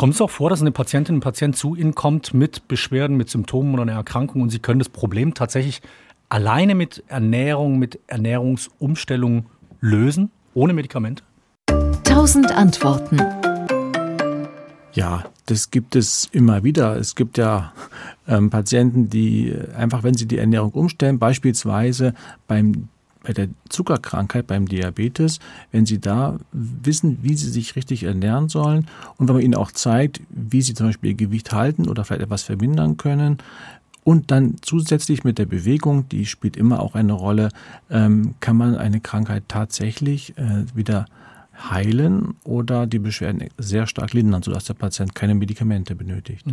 Kommt es auch vor, dass eine Patientin, ein Patient zu Ihnen kommt mit Beschwerden, mit Symptomen oder einer Erkrankung und Sie können das Problem tatsächlich alleine mit Ernährung, mit Ernährungsumstellung lösen, ohne Medikamente? Tausend Antworten. Ja, das gibt es immer wieder. Es gibt ja ähm, Patienten, die einfach, wenn sie die Ernährung umstellen, beispielsweise beim bei der Zuckerkrankheit, beim Diabetes, wenn Sie da wissen, wie Sie sich richtig ernähren sollen und wenn man Ihnen auch zeigt, wie Sie zum Beispiel Ihr Gewicht halten oder vielleicht etwas vermindern können, und dann zusätzlich mit der Bewegung, die spielt immer auch eine Rolle, ähm, kann man eine Krankheit tatsächlich äh, wieder heilen oder die Beschwerden sehr stark lindern, sodass der Patient keine Medikamente benötigt.